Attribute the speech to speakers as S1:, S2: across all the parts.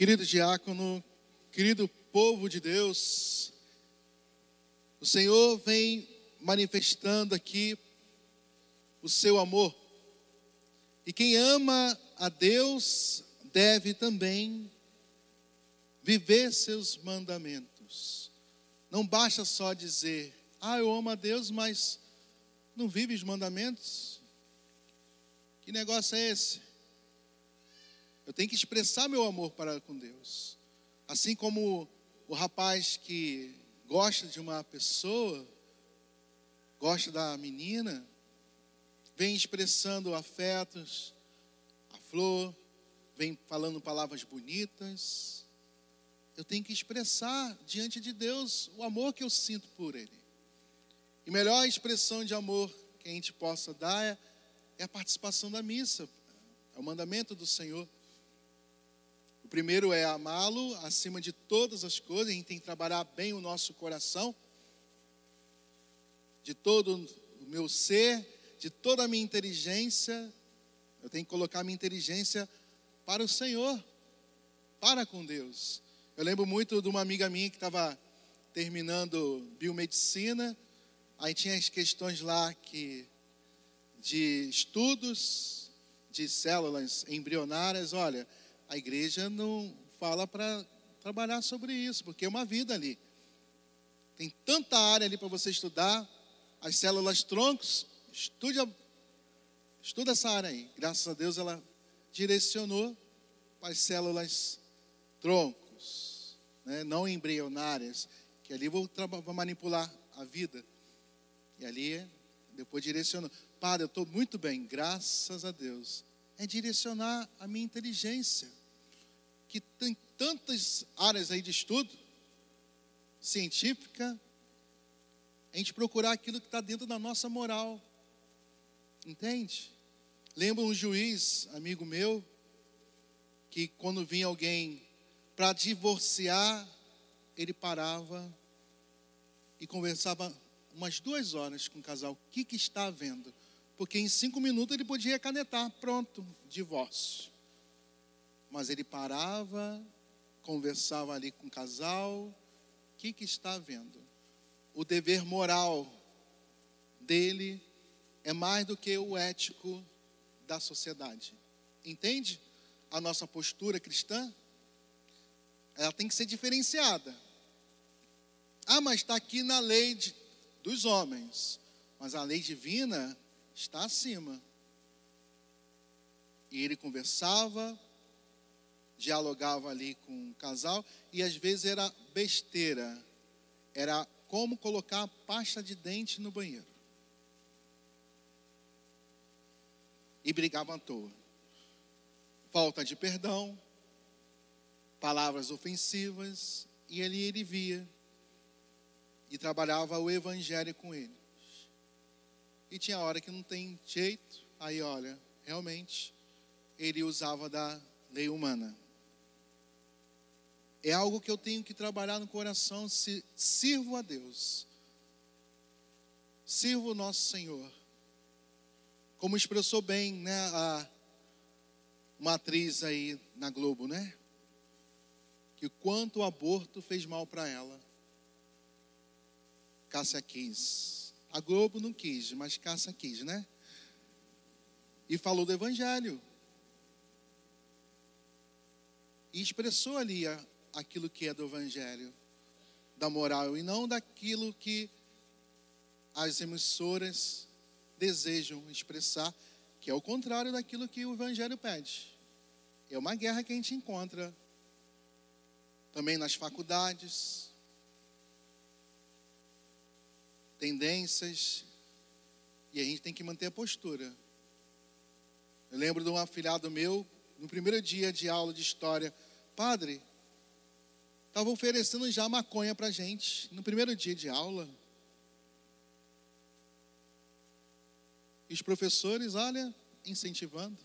S1: Querido diácono, querido povo de Deus, o Senhor vem manifestando aqui o seu amor. E quem ama a Deus deve também viver seus mandamentos. Não basta só dizer, ah, eu amo a Deus, mas não vive os mandamentos. Que negócio é esse? Eu tenho que expressar meu amor para com Deus. Assim como o rapaz que gosta de uma pessoa, gosta da menina, vem expressando afetos, a flor, vem falando palavras bonitas. Eu tenho que expressar diante de Deus o amor que eu sinto por Ele. E melhor expressão de amor que a gente possa dar é, é a participação da missa, é o mandamento do Senhor. Primeiro é amá-lo acima de todas as coisas, a gente tem que trabalhar bem o nosso coração, de todo o meu ser, de toda a minha inteligência, eu tenho que colocar a minha inteligência para o Senhor, para com Deus. Eu lembro muito de uma amiga minha que estava terminando biomedicina, aí tinha as questões lá que de estudos de células embrionárias, olha, a igreja não fala para trabalhar sobre isso, porque é uma vida ali. Tem tanta área ali para você estudar, as células troncos, estude, estuda essa área aí. Graças a Deus ela direcionou para as células troncos, né? não embrionárias, que ali vou, vou manipular a vida. E ali depois direcionou. Padre, eu estou muito bem, graças a Deus. É direcionar a minha inteligência, que tem tantas áreas aí de estudo, científica, a gente procurar aquilo que está dentro da nossa moral. Entende? Lembro um juiz, amigo meu, que quando vinha alguém para divorciar, ele parava e conversava umas duas horas com o casal. O que, que está havendo? Porque em cinco minutos ele podia canetar, pronto, divórcio. Mas ele parava, conversava ali com o casal. O que, que está havendo? O dever moral dele é mais do que o ético da sociedade. Entende a nossa postura cristã? Ela tem que ser diferenciada. Ah, mas está aqui na lei de, dos homens. Mas a lei divina está acima. E ele conversava, dialogava ali com o casal, e às vezes era besteira. Era como colocar pasta de dente no banheiro. E brigavam à toa. Falta de perdão, palavras ofensivas, e ali ele via e trabalhava o evangelho com eles. E tinha hora que não tem jeito, aí olha, realmente ele usava da lei humana. É algo que eu tenho que trabalhar no coração, se sirvo a Deus. Sirvo o nosso Senhor. Como expressou bem, né, a uma atriz aí na Globo, né? Que quanto o aborto fez mal para ela. Cássia quis. A Globo não quis, mas Cássia quis, né? E falou do Evangelho. E expressou ali a, aquilo que é do Evangelho, da moral, e não daquilo que as emissoras desejam expressar, que é o contrário daquilo que o Evangelho pede. É uma guerra que a gente encontra também nas faculdades, tendências, e a gente tem que manter a postura. Eu lembro de um afilhado meu, no primeiro dia de aula de história, padre, estava oferecendo já maconha para gente, no primeiro dia de aula. E os professores, olha, incentivando.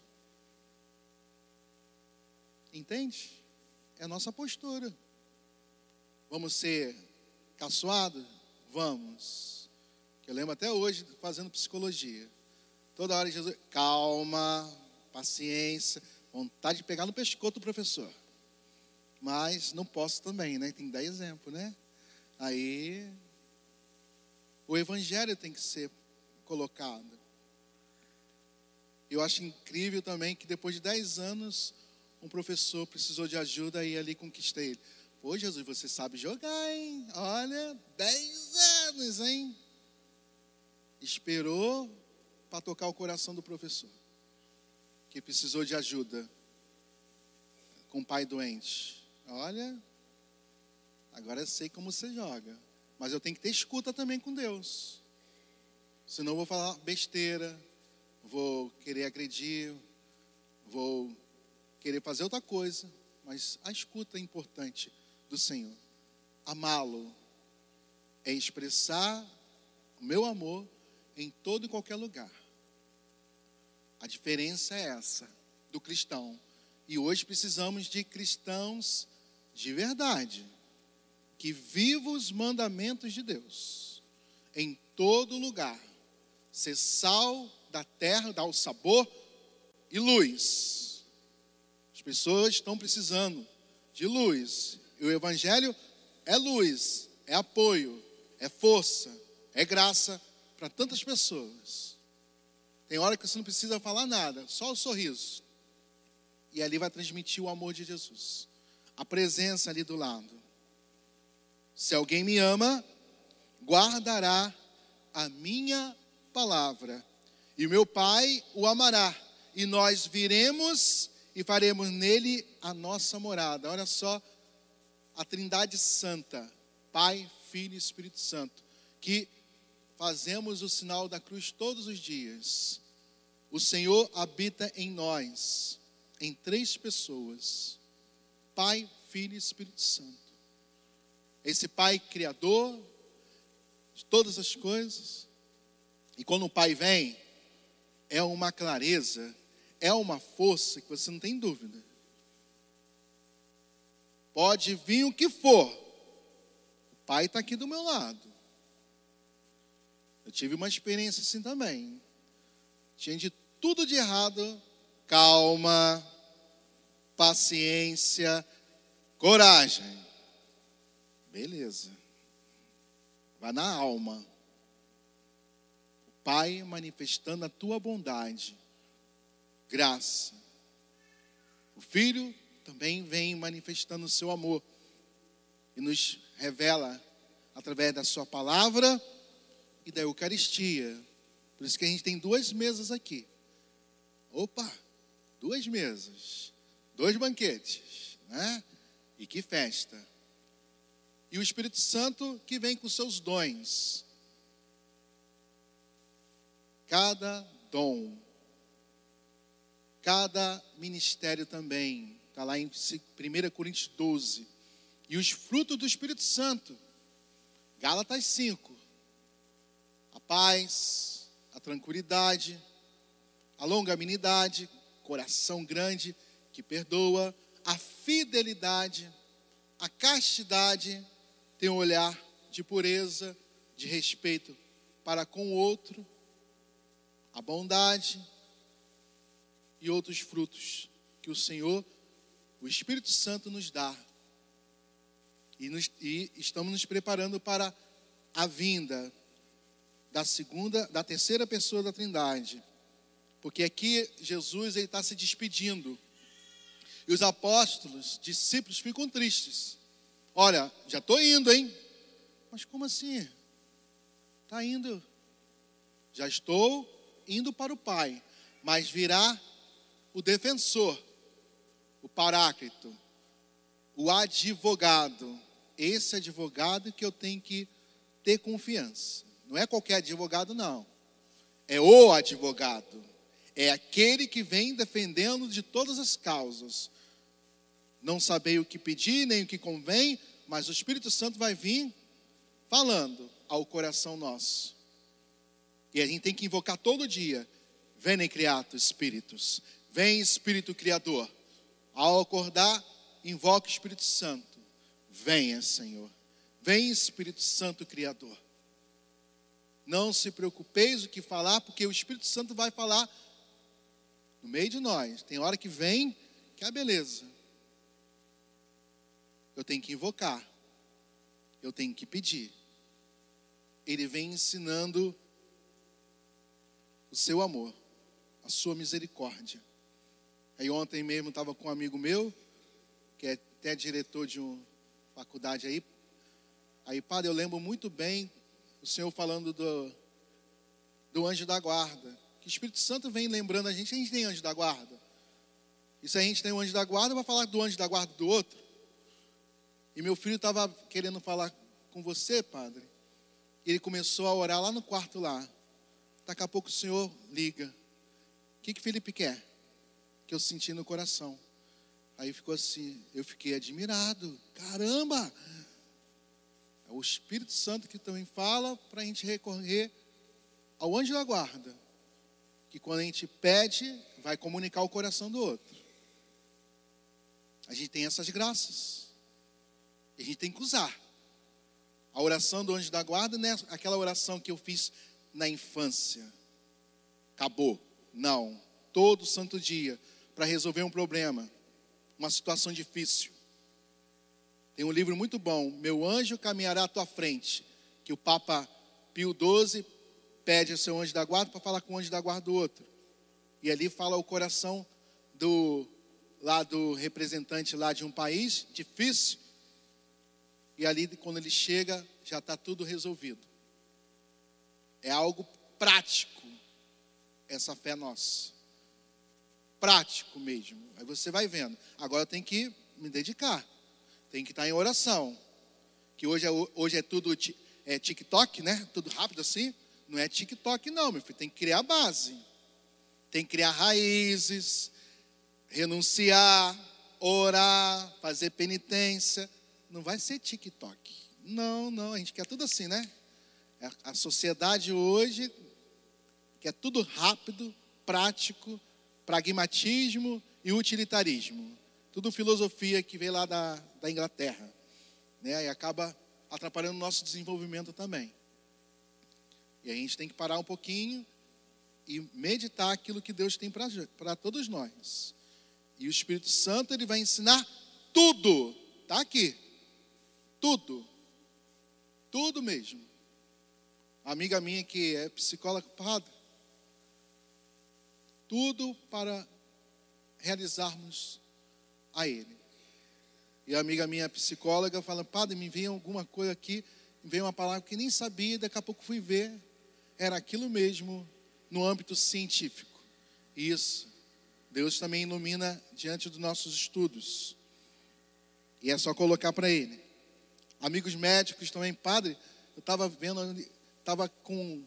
S1: Entende? É a nossa postura. Vamos ser caçoados? Vamos. Eu lembro até hoje fazendo psicologia. Toda hora Jesus, calma, paciência, vontade de pegar no pescoço do professor. Mas não posso também, né? Tem que dar exemplo, né? Aí o evangelho tem que ser colocado. Eu acho incrível também que depois de 10 anos, um professor precisou de ajuda e ali conquistei ele. Pô, Jesus, você sabe jogar, hein? Olha, 10 anos, hein? Esperou para tocar o coração do professor, que precisou de ajuda com o pai doente. Olha, agora eu sei como você joga, mas eu tenho que ter escuta também com Deus. Senão eu vou falar besteira, vou querer agredir, vou querer fazer outra coisa, mas a escuta é importante do Senhor. Amá-lo é expressar o meu amor em todo e qualquer lugar. A diferença é essa do cristão. E hoje precisamos de cristãos de verdade, que vivam os mandamentos de Deus em todo lugar. Ser sal da terra, dar o sabor e luz. As pessoas estão precisando de luz. E o Evangelho é luz, é apoio, é força, é graça para tantas pessoas. Tem hora que você não precisa falar nada, só o sorriso. E ali vai transmitir o amor de Jesus. A presença ali do lado. Se alguém me ama, guardará a minha palavra, e o meu Pai o amará, e nós viremos e faremos nele a nossa morada. Olha só a Trindade Santa, Pai, Filho e Espírito Santo, que fazemos o sinal da cruz todos os dias. O Senhor habita em nós, em três pessoas: Pai, Filho e Espírito Santo. Esse Pai Criador de todas as coisas. E quando o Pai vem, é uma clareza, é uma força que você não tem dúvida. Pode vir o que for, o Pai está aqui do meu lado. Eu tive uma experiência assim também. Tinha de tudo de errado, calma, paciência, coragem. Beleza. Vai na alma. O Pai manifestando a tua bondade, graça. O Filho também vem manifestando o seu amor e nos revela através da sua palavra e da Eucaristia. Por isso que a gente tem duas mesas aqui. Opa, duas mesas, dois banquetes, né? E que festa. E o Espírito Santo que vem com seus dons. Cada dom, cada ministério também. Está lá em 1 Coríntios 12. E os frutos do Espírito Santo. Gálatas 5 a paz, a tranquilidade, a longanimidade, coração grande que perdoa, a fidelidade, a castidade, tem um olhar de pureza, de respeito para com o outro, a bondade e outros frutos que o Senhor, o Espírito Santo, nos dá. E, nos, e estamos nos preparando para a vinda da segunda, da terceira pessoa da Trindade. Porque aqui Jesus está se despedindo. E os apóstolos, discípulos, ficam tristes. Olha, já estou indo, hein? Mas como assim? Está indo. Já estou indo para o Pai. Mas virá o defensor, o paráclito, o advogado. Esse advogado que eu tenho que ter confiança. Não é qualquer advogado, não. É o advogado. É aquele que vem defendendo de todas as causas. Não sabei o que pedir, nem o que convém, mas o Espírito Santo vai vir falando ao coração nosso. E a gente tem que invocar todo dia. Vem, criato, espíritos. Vem, Espírito Criador. Ao acordar, invoque o Espírito Santo. Venha, Senhor. Vem, Espírito Santo Criador. Não se preocupeis o que falar, porque o Espírito Santo vai falar no meio de nós. Tem hora que vem, que é beleza. Eu tenho que invocar, eu tenho que pedir. Ele vem ensinando o seu amor, a sua misericórdia. Aí ontem mesmo estava com um amigo meu, que é até diretor de uma faculdade aí. Aí, padre, eu lembro muito bem o senhor falando do, do anjo da guarda. Que o Espírito Santo vem lembrando a gente, a gente tem anjo da guarda. E se a gente tem um anjo da guarda, vai falar do anjo da guarda do outro. E meu filho estava querendo falar com você, padre. Ele começou a orar lá no quarto lá. Daqui a pouco o senhor liga. O que, que Felipe quer? Que eu senti no coração. Aí ficou assim, eu fiquei admirado. Caramba! É o Espírito Santo que também fala para a gente recorrer ao anjo da guarda. Que quando a gente pede, vai comunicar o coração do outro. A gente tem essas graças. E a gente tem que usar. A oração do anjo da guarda não é aquela oração que eu fiz na infância. Acabou. Não. Todo santo dia para resolver um problema, uma situação difícil. Tem um livro muito bom, Meu Anjo Caminhará à Tua Frente, que o Papa Pio XII pede ao seu anjo da guarda para falar com o anjo da guarda do outro. E ali fala o coração do lá do representante lá de um país difícil. E ali quando ele chega, já está tudo resolvido. É algo prático essa fé nossa. Prático mesmo. Aí você vai vendo. Agora tem que me dedicar. Tem que estar em oração. Que hoje é, hoje é tudo é TikTok, né? Tudo rápido assim. Não é TikTok, não, meu filho. Tem que criar base. Tem que criar raízes renunciar, orar, fazer penitência. Não vai ser TikTok. Não, não, a gente quer tudo assim, né? A sociedade hoje quer tudo rápido, prático, pragmatismo e utilitarismo. Tudo filosofia que veio lá da, da Inglaterra. Né? E acaba atrapalhando o nosso desenvolvimento também. E a gente tem que parar um pouquinho e meditar aquilo que Deus tem para todos nós. E o Espírito Santo ele vai ensinar tudo. Está aqui. Tudo. Tudo mesmo. Amiga minha que é psicóloga, padre. Tudo para realizarmos a Ele. E a amiga minha psicóloga fala, padre, me vem alguma coisa aqui, me veio uma palavra que nem sabia, daqui a pouco fui ver, era aquilo mesmo no âmbito científico. Isso. Deus também ilumina diante dos nossos estudos. E é só colocar para Ele. Amigos médicos também, padre, eu estava vendo, estava com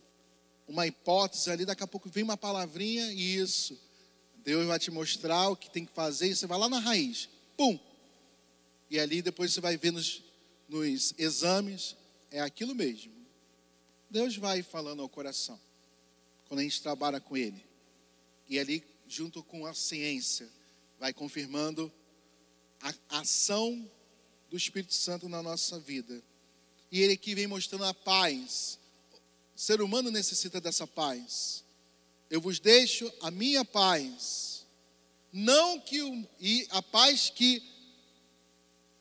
S1: uma hipótese ali, daqui a pouco vem uma palavrinha e isso. Deus vai te mostrar o que tem que fazer e você vai lá na raiz. Pum! E ali depois você vai ver nos, nos exames, é aquilo mesmo. Deus vai falando ao coração, quando a gente trabalha com Ele. E ali junto com a ciência, vai confirmando a ação do Espírito Santo na nossa vida. E ele aqui vem mostrando a paz. O ser humano necessita dessa paz. Eu vos deixo a minha paz. Não que o, e a paz que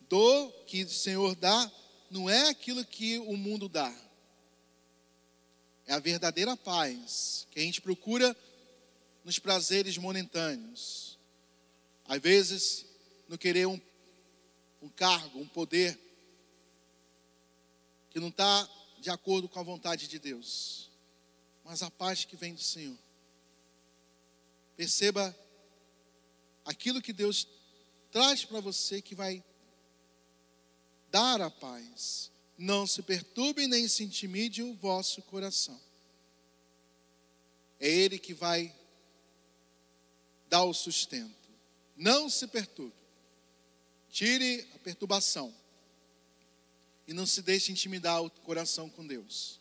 S1: dou, que o Senhor dá, não é aquilo que o mundo dá. É a verdadeira paz que a gente procura nos prazeres momentâneos. Às vezes, no querer um, um cargo, um poder, que não está de acordo com a vontade de Deus, mas a paz que vem do Senhor. Perceba aquilo que Deus traz para você que vai dar a paz. Não se perturbe nem se intimide o vosso coração. É Ele que vai dá o sustento. Não se perturbe. Tire a perturbação. E não se deixe intimidar o coração com Deus.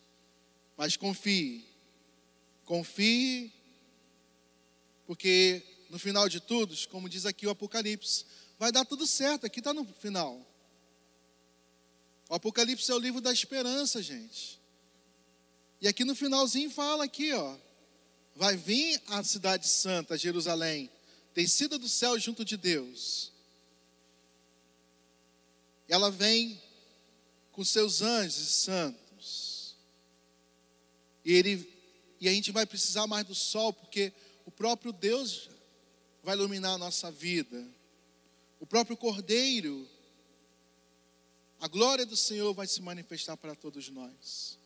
S1: Mas confie. Confie, porque no final de tudo, como diz aqui o Apocalipse, vai dar tudo certo. Aqui está no final. O Apocalipse é o livro da esperança, gente. E aqui no finalzinho fala aqui, ó vai vir a cidade santa, Jerusalém, descida do céu junto de Deus. Ela vem com seus anjos santos. E ele e a gente vai precisar mais do sol porque o próprio Deus vai iluminar a nossa vida. O próprio Cordeiro a glória do Senhor vai se manifestar para todos nós.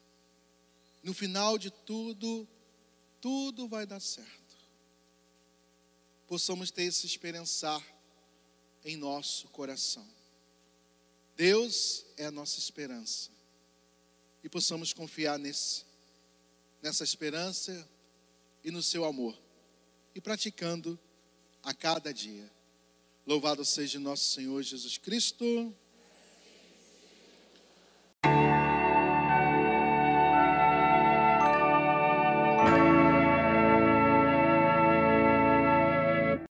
S1: No final de tudo, tudo vai dar certo. Possamos ter esse esperançar em nosso coração. Deus é a nossa esperança. E possamos confiar nesse, nessa esperança e no seu amor. E praticando a cada dia. Louvado seja nosso Senhor Jesus Cristo.